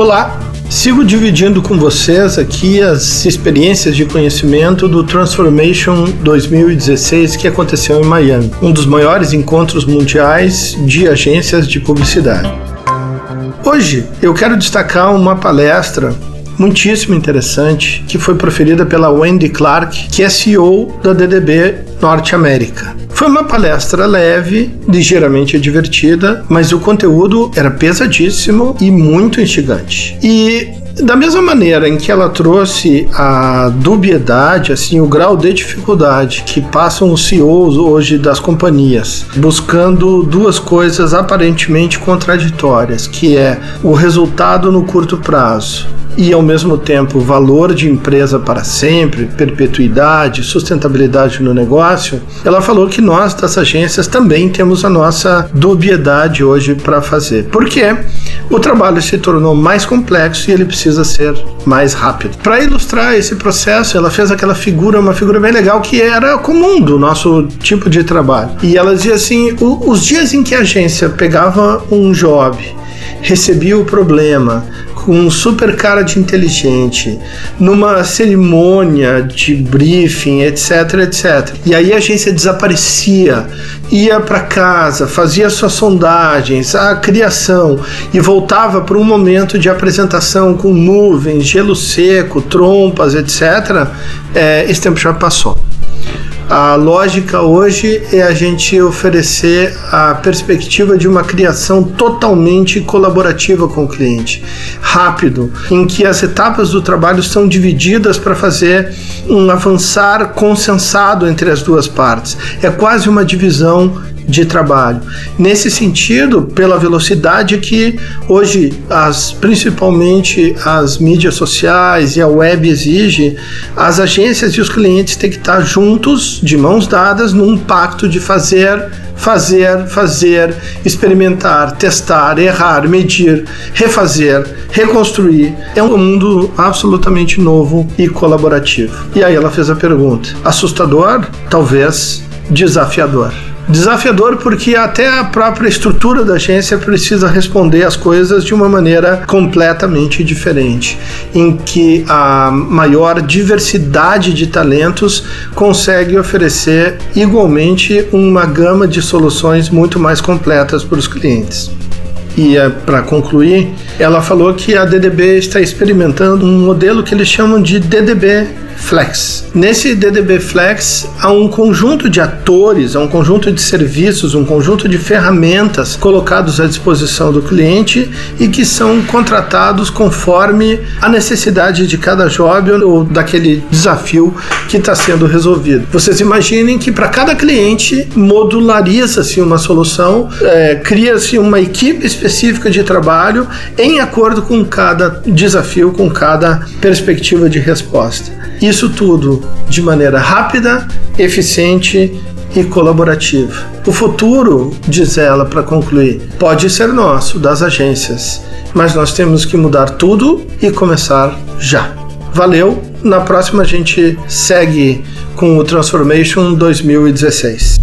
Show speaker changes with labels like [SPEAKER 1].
[SPEAKER 1] Olá, sigo dividindo com vocês aqui as experiências de conhecimento do Transformation 2016 que aconteceu em Miami, um dos maiores encontros mundiais de agências de publicidade. Hoje eu quero destacar uma palestra muitíssimo interessante que foi proferida pela Wendy Clark, que é CEO da DDB Norte América. Foi uma palestra leve, ligeiramente divertida, mas o conteúdo era pesadíssimo e muito instigante. E da mesma maneira em que ela trouxe a dubiedade, assim, o grau de dificuldade que passam os CEOs hoje das companhias, buscando duas coisas aparentemente contraditórias, que é o resultado no curto prazo e ao mesmo tempo valor de empresa para sempre, perpetuidade, sustentabilidade no negócio, ela falou que nós das agências também temos a nossa dubiedade hoje para fazer. Por quê? O trabalho se tornou mais complexo e ele precisa ser mais rápido. Para ilustrar esse processo, ela fez aquela figura, uma figura bem legal que era comum do nosso tipo de trabalho. E ela dizia assim: os dias em que a agência pegava um job recebia o problema, com um super cara de inteligente, numa cerimônia de briefing, etc, etc. E aí a agência desaparecia, ia para casa, fazia suas sondagens, a criação e voltava para um momento de apresentação com nuvens, gelo seco, trompas, etc. É, esse tempo já passou. A lógica hoje é a gente oferecer a perspectiva de uma criação totalmente colaborativa com o cliente, rápido, em que as etapas do trabalho estão divididas para fazer um avançar consensado entre as duas partes. É quase uma divisão de trabalho. Nesse sentido, pela velocidade que hoje as principalmente as mídias sociais e a web exige, as agências e os clientes têm que estar juntos, de mãos dadas, num pacto de fazer fazer, fazer, experimentar, testar, errar, medir, refazer, reconstruir. É um mundo absolutamente novo e colaborativo. E aí ela fez a pergunta: assustador? Talvez desafiador. Desafiador porque até a própria estrutura da agência precisa responder as coisas de uma maneira completamente diferente, em que a maior diversidade de talentos consegue oferecer igualmente uma gama de soluções muito mais completas para os clientes. E é, para concluir, ela falou que a DDB está experimentando um modelo que eles chamam de DDB Flex. Nesse DDB Flex há um conjunto de atores, há um conjunto de serviços, um conjunto de ferramentas colocados à disposição do cliente e que são contratados conforme a necessidade de cada job ou daquele desafio que está sendo resolvido. Vocês imaginem que para cada cliente modulariza-se uma solução, é, cria-se uma equipe específica de trabalho em acordo com cada desafio, com cada perspectiva de resposta. Isso tudo de maneira rápida, eficiente e colaborativa. O futuro, diz ela para concluir, pode ser nosso, das agências, mas nós temos que mudar tudo e começar já. Valeu! Na próxima a gente segue com o Transformation 2016.